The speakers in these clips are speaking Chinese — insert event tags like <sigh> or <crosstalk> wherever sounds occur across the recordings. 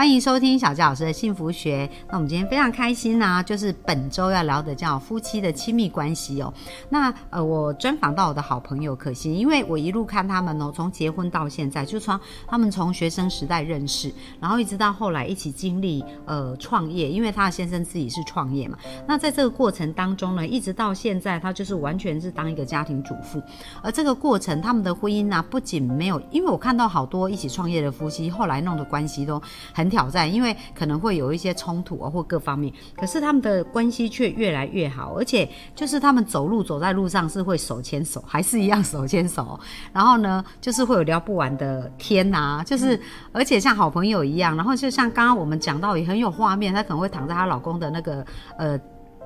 欢迎收听小纪老师的幸福学。那我们今天非常开心呢、就是本周要聊的叫夫妻的亲密关系哦。那呃，我专访到我的好朋友可心，因为我一路看他们哦，从结婚到现在，就从他们从学生时代认识，然后一直到后来一起经历呃创业，因为他的先生自己是创业嘛。那在这个过程当中呢，一直到现在，他就是完全是当一个家庭主妇。而这个过程，他们的婚姻呢、不仅没有，因为我看到好多一起创业的夫妻，后来弄的关系都很挑战，因为可能会有一些冲突啊或各方面，可是他们的关系却越来越好，而且就是他们走路走在路上是会手牵手，还是一样手牵手，然后呢，就是会有聊不完的天呐、就是、而且像好朋友一样，然后就像刚刚我们讲到也很有画面，她可能会躺在她老公的那个呃。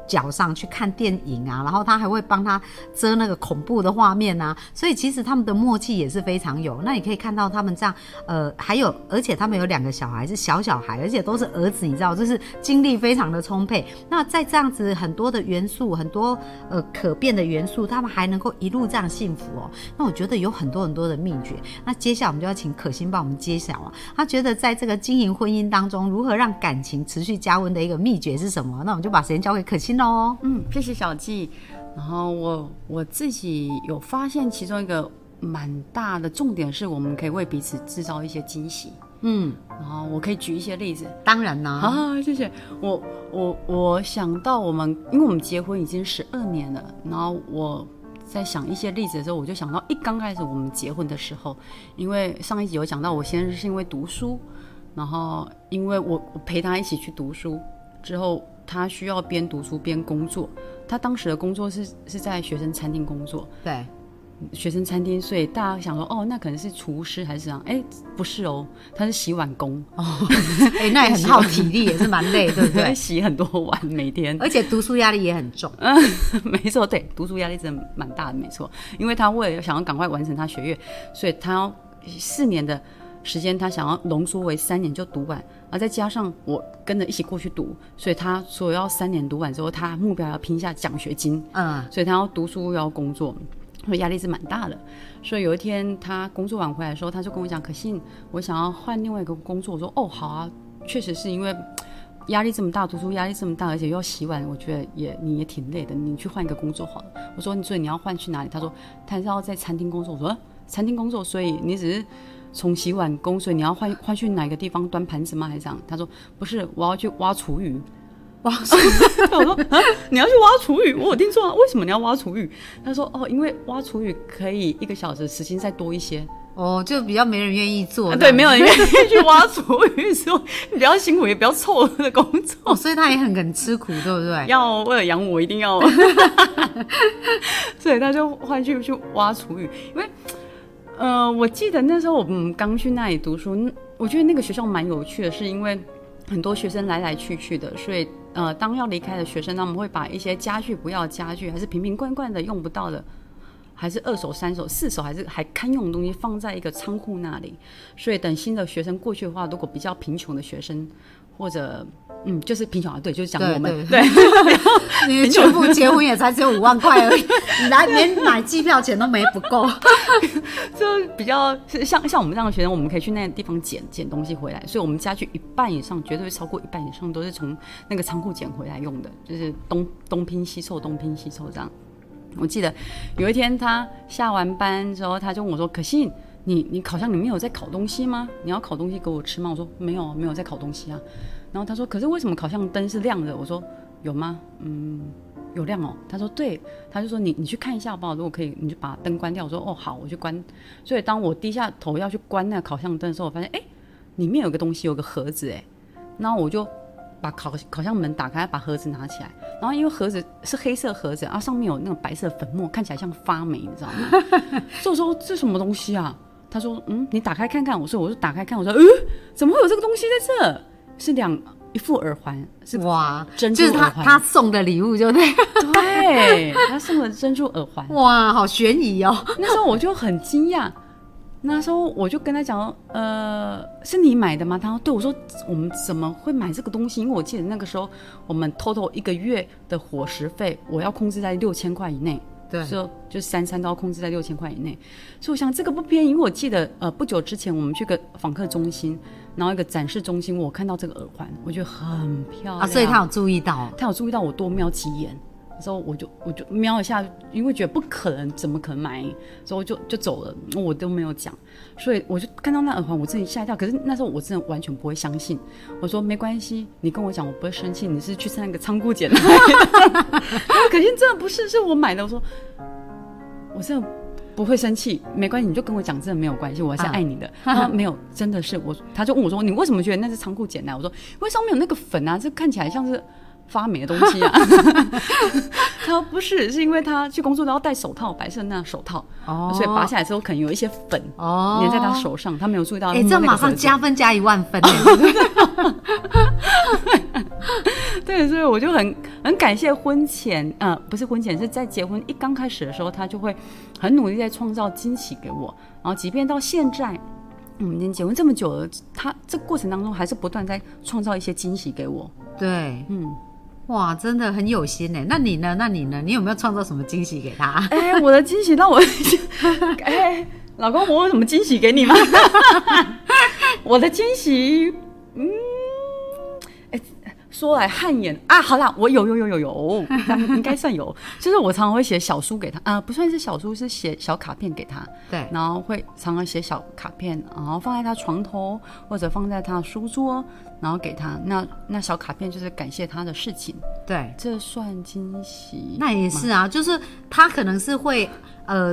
脚上去看电影啊，然后他还会帮他遮那个恐怖的画面啊，所以其实他们的默契也是非常有。那你可以看到他们这样，呃，还有而且他们有两个小孩是小小孩，而且都是儿子，你知道，就是精力非常的充沛。那在这样子很多的元素，很多呃可变的元素，他们还能够一路这样幸福哦。那我觉得有很多很多的秘诀。那接下来我们就要请可心帮我们揭晓啊，他觉得在这个经营婚姻当中，如何让感情持续加温的一个秘诀是什么？那我们就把时间交给可心喽。嗯，谢谢小纪。然后我我自己有发现，其中一个蛮大的重点是，我们可以为彼此制造一些惊喜。嗯，然后我可以举一些例子。当然啦、啊，谢谢。我我我想到我们，因为我们结婚已经十二年了，然后我在想一些例子的时候，我就想到一刚开始我们结婚的时候，因为上一集有讲到，我先生是因为读书，然后因为我我陪他一起去读书之后，他需要边读书边工作。他当时的工作是是在学生餐厅工作，对，学生餐厅，所以大家想说，哦，那可能是厨师还是这样？哎，不是哦，他是洗碗工哦，<laughs> 哎、那也很耗体力，也是蛮累，对不对？<laughs> 洗很多碗每天。而且读书压力也很重。嗯 <laughs> 没错，对，读书压力真的蛮大的，没错。因为他为了想要赶快完成他学业，所以他要四年的时间，他想要浓缩为三年就读完，而再加上我跟着一起过去读，所以他说要三年读完之后，他目标要拼一下奖学金，嗯，所以他要读书又要工作，所以压力是蛮大的。所以有一天他工作完回来的时候，他就跟我讲：“可信，我想要换另外一个工作。”我说：“哦，好啊，确实是因为。”压力这么大，读书压力这么大，而且又要洗碗，我觉得也你也挺累的。你去换一个工作好了。我说，所以你要换去哪里？他说，他是要在餐厅工作。我说，啊餐厅工作，所以你只是从洗碗工，所以你要换换去哪个地方端盘子吗？还是这样？他说，不是，我要去挖厨余。哇，我说啊，你要去挖厨余？我有听错啊？为什么你要挖厨余？他说哦，因为挖厨余可以一个小时时薪再多一些。哦，就比较没人愿意做、啊对，没有人愿意去挖厨余，说比较辛苦也比较臭的工作。哦，所以他也很肯吃苦，对不对？要为了养我，一定要，<laughs> 所以他就换去去挖厨余，因为。呃，我记得那时候我们刚去那里读书，我觉得那个学校蛮有趣的，是因为很多学生来来去去的，所以呃，当要离开的学生，他们会把一些家具不要家具，还是瓶瓶罐罐的用不到的，还是二手、三手、四手，还是还堪用的东西，放在一个仓库那里。所以等新的学生过去的话，如果比较贫穷的学生，或者嗯，就是贫穷啊，对，就是讲我们对 <laughs> 你全部结婚也才只有五万块而已，你来 <laughs> 连买机票钱都没不够。<laughs> 就比较是像像我们这样的学生，我们可以去那个地方捡捡东西回来，所以我们家具一半以上，绝对超过一半以上都是从那个仓库捡回来用的，就是东东拼西凑，东拼西凑这样。我记得有一天他下完班之后，他就问我说：“可信，你你烤箱里面有在烤东西吗？你要烤东西给我吃吗？”我说：“没有，没有在烤东西啊。”然后他说：“可是为什么烤箱灯是亮的？”我说：“有吗？嗯，有亮哦。”他说：“对。”他就说：“你你去看一下好不好？如果可以，你就把灯关掉。”我说：“哦，好，我去关。”所以当我低下头要去关那个烤箱灯的时候，我发现哎，里面有个东西，有个盒子哎，然后我就把烤烤箱门打开，把盒子拿起来，然后因为盒子是黑色盒子，啊上面有那种白色粉末，看起来像发霉，你知道吗？<laughs> 所以我说这什么东西啊？他说嗯，你打开看看。我说我就打开看，我说嗯，怎么会有这个东西在这？是两一副耳环，是哇，珍就是他珠耳环。他送的礼物，就对。对，他送的珍珠耳环。哇，好悬疑哦。那时候我就很惊讶，那时候我就跟他讲，呃，是你买的吗？他说对，我说我们怎么会买这个东西？因为我记得那个时候我们 total 一个月的伙食费，我要控制在六千块以内。对，就就三餐都要控制在六千块以内，所以我想这个不便宜。因为我记得呃不久之前我们去个访客中心，然后一个展示中心，我看到这个耳环，我觉得很漂亮啊，所以他有注意到，他有注意到我多瞄几眼。之后我就我就瞄一下，因为觉得不可能，怎么可能买？之后就就走了，我都没有讲。所以我就看到那耳环，我自己吓一跳。可是那时候我真的完全不会相信。我说没关系，你跟我讲，我不会生气。你是去那个仓库捡的？<laughs> 可是真的不是，是我买的。我说我真的不会生气，没关系，你就跟我讲，真的没有关系，我还是爱你的。他 <laughs> 说没有，真的是我。他就问我说，你为什么觉得那是仓库捡的？我说因为上面有那个粉啊，这看起来像是。发霉的东西啊！<laughs> 他说不是，是因为他去工作都要戴手套，白色那手套，哦，所以拔下来之后可能有一些粉哦粘在他手上，他没有注意到。哎，这马上加分加一万分。<laughs> <laughs> 对，所以我就很很感谢婚前，呃，不是婚前，是在结婚一刚开始的时候，他就会很努力在创造惊喜给我，然后即便到现在，我们已经结婚这么久了，他这过程当中还是不断在创造一些惊喜给我。对，嗯。哇，真的很有心哎。那你呢？那你呢？你有没有创造什么惊喜给他？哎，我的惊喜那我，<laughs> 哎，老公，我有什么惊喜给你吗？<laughs> 我的惊喜，嗯。说来汗颜啊！好啦，我有有有有有，<laughs> 应该算有。就是我常常会写小书给他，啊，不算是小书，是写小卡片给他。对，然后会常常写小卡片，然后放在他床头或者放在他的书桌，然后给他。那那小卡片就是感谢他的事情。对，这算惊喜？那也是啊，就是他可能是会呃。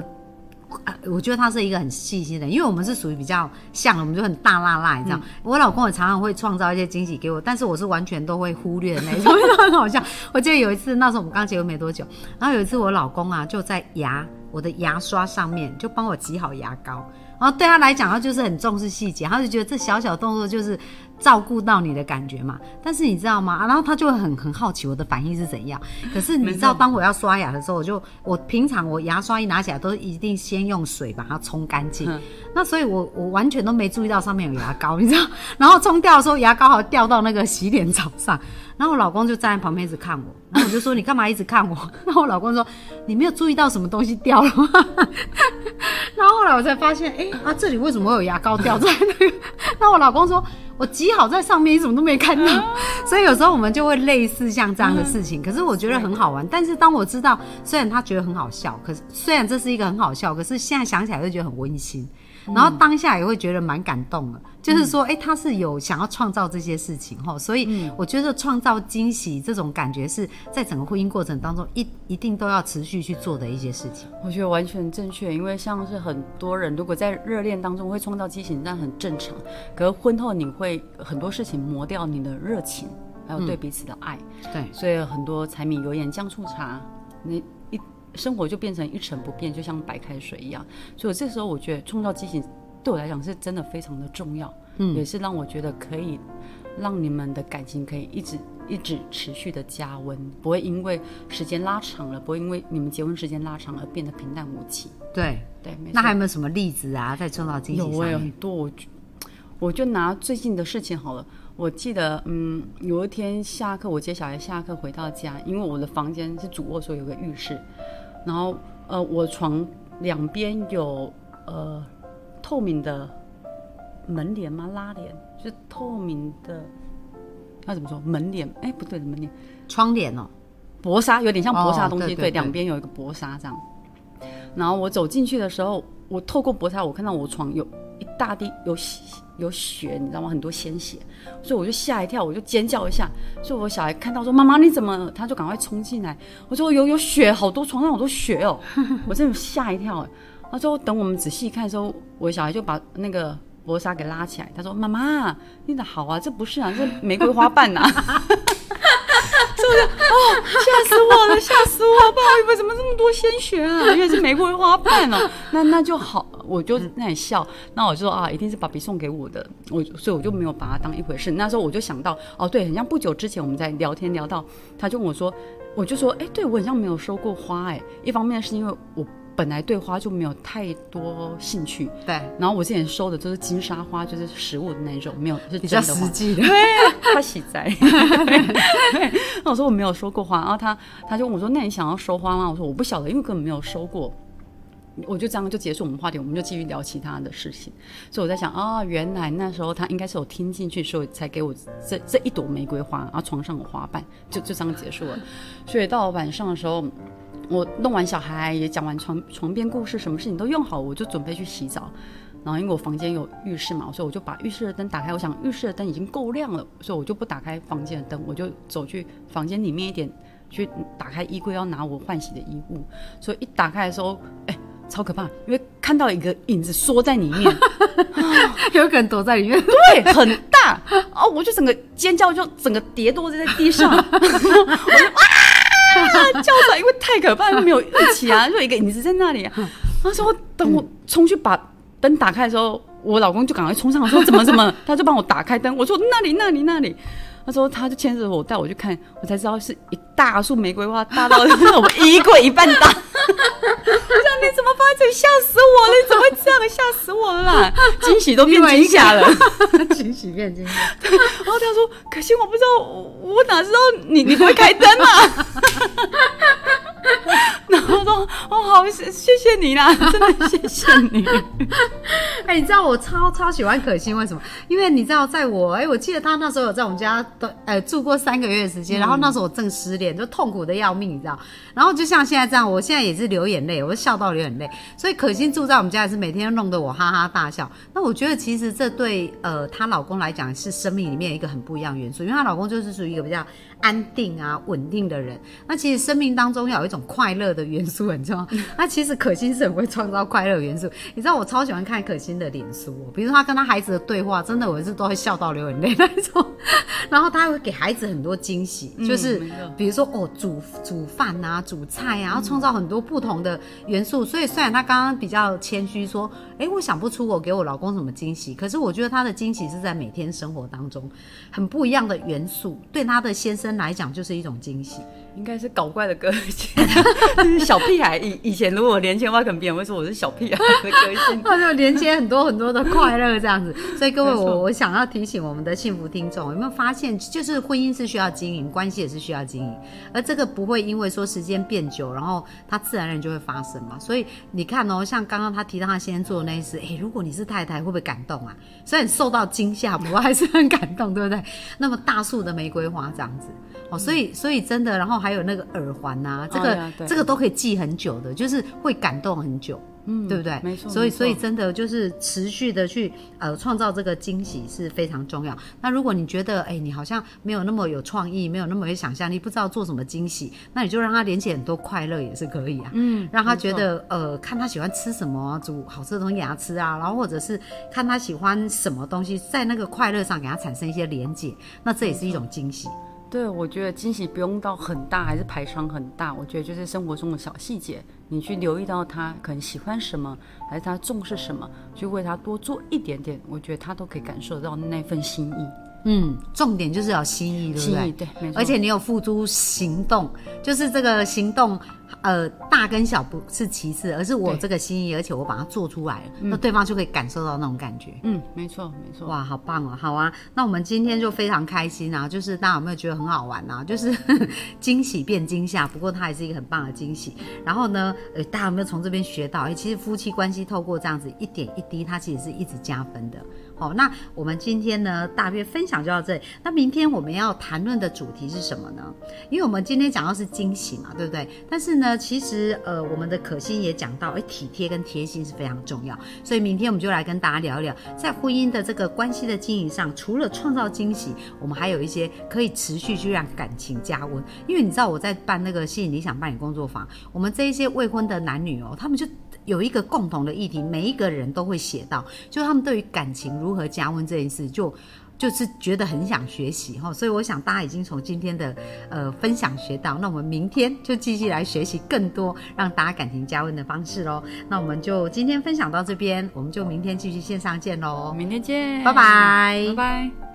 我觉得他是一个很细心的，因为我们是属于比较像，我们就很大辣辣，你知道。我老公也常常会创造一些惊喜给我，但是我是完全都会忽略的那种，<laughs> 很好笑。我记得有一次，那时候我们刚结婚没多久，然后有一次我老公啊就在牙我的牙刷上面就帮我挤好牙膏。然后对他来讲，他就是很重视细节，他就觉得这小小动作就是照顾到你的感觉嘛。但是你知道吗？然后他就会很很好奇我的反应是怎样。可是你知道，当我要刷牙的时候，我就我平常我牙刷一拿起来都一定先用水把它冲干净。那所以我我完全都没注意到上面有牙膏，你知道？<laughs> 然后冲掉的时候，牙膏好掉到那个洗脸槽上。然后我老公就站在旁边一直看我，然后我就说你干嘛一直看我？<laughs> 然后我老公说你没有注意到什么东西掉了吗？<laughs> 然后后来我才发现，哎啊这里为什么会有牙膏掉在那个？那我老公说我挤好在上面，你怎么都没看到？<laughs> 所以有时候我们就会类似像这样的事情，可是我觉得很好玩。但是当我知道，虽然他觉得很好笑，可是虽然这是一个很好笑，可是现在想起来就觉得很温馨。然后当下也会觉得蛮感动的，就是说，哎，他是有想要创造这些事情哈，所以我觉得创造惊喜这种感觉是在整个婚姻过程当中一一定都要持续去做的一些事情。我觉得完全正确，因为像是很多人如果在热恋当中会创造激情，那很正常。可是婚后你会很多事情磨掉你的热情，还有对彼此的爱。对，所以很多柴米油盐酱醋茶，你。生活就变成一成不变，就像白开水一样。所以这时候，我觉得创造激情对我来讲是真的非常的重要，嗯，也是让我觉得可以让你们的感情可以一直一直持续的加温，不会因为时间拉长了，不会因为你们结婚时间拉长而变得平淡无奇。对对，那还有没有什么例子啊？在创造激情有很多，我就我就拿最近的事情好了。我记得，嗯，有一天下课，我接小孩下课回到家，因为我的房间是主卧，所以有个浴室。然后，呃，我床两边有呃透明的门帘吗？拉帘，就是透明的，要怎么说？门帘？哎，不对，门帘，窗帘哦，薄纱，有点像薄纱的东西。对，两边有一个薄纱这样。然后我走进去的时候，我透过薄纱，我看到我床有一大滴有有血，你知道吗？很多鲜血，所以我就吓一跳，我就尖叫一下。所以我小孩看到说：“妈妈，你怎么？”他就赶快冲进来。我说：“有有血，好多床上好多血哦！” <laughs> 我真的吓一跳。他说：“等我们仔细看的时候，我小孩就把那个薄纱给拉起来。他说：‘妈妈，你的好啊，这不是啊，这玫瑰花瓣呐。’”是不是？哦，吓死我了，吓死我！不好意思，怎么这么多鲜血啊？因为是玫瑰花瓣哦。那那就好，我就在那里笑。那我就说啊，一定是爸比送给我的。我所以我就没有把它当一回事。那时候我就想到，哦，对，很像不久之前我们在聊天聊到，他就跟我说，我就说，哎，对我好像没有收过花。哎，一方面是因为我本来对花就没有太多兴趣，对，然后我之前收的都是金沙花，就是实物的那种，没有是比较真的花实。际的。对，他喜在。<laughs> 对，那我说我没有收过花，然后他他就问我说：“那你想要收花吗？”我说：“我不晓得，因为根本没有收过。”我就这样就结束我们话题，我们就继续聊其他的事情。所以我在想啊，原来那时候他应该是有听进去，所以才给我这这一朵玫瑰花，然后床上有花瓣，就就这样结束了。所以到晚上的时候，我弄完小孩，也讲完床床边故事，什么事情都用好，我就准备去洗澡。然后因为我房间有浴室嘛，所以我就把浴室的灯打开。我想浴室的灯已经够亮了，所以我就不打开房间的灯，我就走去房间里面一点，去打开衣柜要拿我换洗的衣物。所以一打开的时候，哎，超可怕，因为看到一个影子缩在里面，有可能躲在里面。对，很大哦，我就整个尖叫，就整个跌落在地上，<laughs> <laughs> 我就啊 <laughs> 叫出来，因为太可怕，没有一起啊，<laughs> 就一个影子在那里、啊。那时候等我冲去把灯打开的时候，我老公就赶快冲上来说怎么怎么，<laughs> 他就帮我打开灯，我说那里那里那里。他说，他就牵着我带我去看，我才知道是一大束玫瑰花，大到我们衣柜一半大。我想你怎么放在这里，吓死我了！你怎么会这样，吓死我了啦！<laughs> 惊喜都变惊吓了。<laughs> 惊喜变惊吓。然后他说：“可惜我不知道，我我哪知道你你不会开灯啊？” <laughs> <laughs> 然后说：“哦，好，谢谢谢你啦，<laughs> 真的谢谢你。<laughs> 哎、你知道我超超喜欢可心，为什么？因为你知道，在我哎、我记得他那时候有在我们家都呃住过三个月的时间，然后那时候我正失恋，就痛苦的要命，你知道。然后就像现在这样，我现在也是流眼泪，我笑到流眼泪。所以可心住在我们家也是每天弄得我哈哈大笑。那我觉得其实这对呃她老公来讲是生命里面一个很不一样的元素，因为她老公就是属于一个比较安定啊稳定的人。那其实生命当中要有一种快乐的元素很重要。<laughs> 那其实可心是很会创造快乐元素。你知道我超喜欢看可心的脸书、哦，比如说她跟她孩子的对话，真的我是都会笑到流眼泪那种。<laughs> 然后她会给孩子很多惊喜，就是比如说哦煮煮饭啊、煮菜啊，然后创造很多不同的元素。所以虽然她刚刚比较谦虚说，哎，我想不出我给我老公什么惊喜，可是我觉得她的惊喜是在每天生活当中很不一样的元素，对她的先生来讲就是一种惊喜。应该是搞怪的个性，<laughs> 就是小屁孩。以以前如果年轻的话，可能别人会说我是小屁孩的个性。<laughs> 他就连接很多很多的快乐这样子，所以各位，我我想要提醒我们的幸福听众，有没有发现，就是婚姻是需要经营，关系也是需要经营，而这个不会因为说时间变久，然后它自然而然就会发生嘛。所以你看哦，像刚刚他提到他先生做的那一次，哎，如果你是太太，会不会感动啊？虽然受到惊吓，不过还是很感动，对不对？那么大树的玫瑰花这样子。哦，所以所以真的，然后还有那个耳环呐、这个、这个都可以记很久的，就是会感动很久。嗯对不对？没错所以所以真的就是持续的去呃创造这个惊喜是非常重要。那如果你觉得哎你好像没有那么有创意，没有那么有想象力，不知道做什么惊喜，那你就让他连起很多快乐也是可以啊。嗯，让他觉得呃看他喜欢吃什么啊，煮好吃的东西给他吃啊，然后或者是看他喜欢什么东西，在那个快乐上给他产生一些连结，那这也是一种惊喜。对，我觉得惊喜不用到很大，还是排场很大。我觉得就是生活中的小细节，你去留意到他可能喜欢什么，还是他重视什么，去为他多做一点点，我觉得他都可以感受到那份心意。嗯，重点就是要心意，对不对心意？对，没错。而且你有付诸行动，就是这个行动，呃，大跟小不是其次，而是我对这个心意，而且我把它做出来了，那对方就可以感受到那种感觉。嗯，没错没错。哇，好棒哦！好啊，那我们今天就非常开心啊！就是大家有没有觉得很好玩啊？就是 <laughs> 惊喜变惊吓，不过它也是一个很棒的惊喜。然后呢，呃，大家有没有从这边学到？哎，其实夫妻关系透过这样子一点一滴，它其实是一直加分的。好，那我们今天呢，大约分享就到这里。那明天我们要谈论的主题是什么呢？因为我们今天讲到是惊喜嘛，对不对？但是呢，其实呃，我们的可心也讲到，哎，体贴跟贴心是非常重要。所以明天我们就来跟大家聊一聊，在婚姻的这个关系的经营上，除了创造惊喜，我们还有一些可以持续去让感情加温。因为你知道我在办那个吸引理想伴侣工作坊，我们这一些未婚的男女哦，他们就。有一个共同的议题，每一个人都会写到，就是他们对于感情如何加温这件事，就就是觉得很想学习哈，所以我想大家已经从今天的呃分享学到，那我们明天就继续来学习更多让大家感情加温的方式喽。那我们就今天分享到这边，我们就明天继续线上见喽，明天见，拜拜拜拜。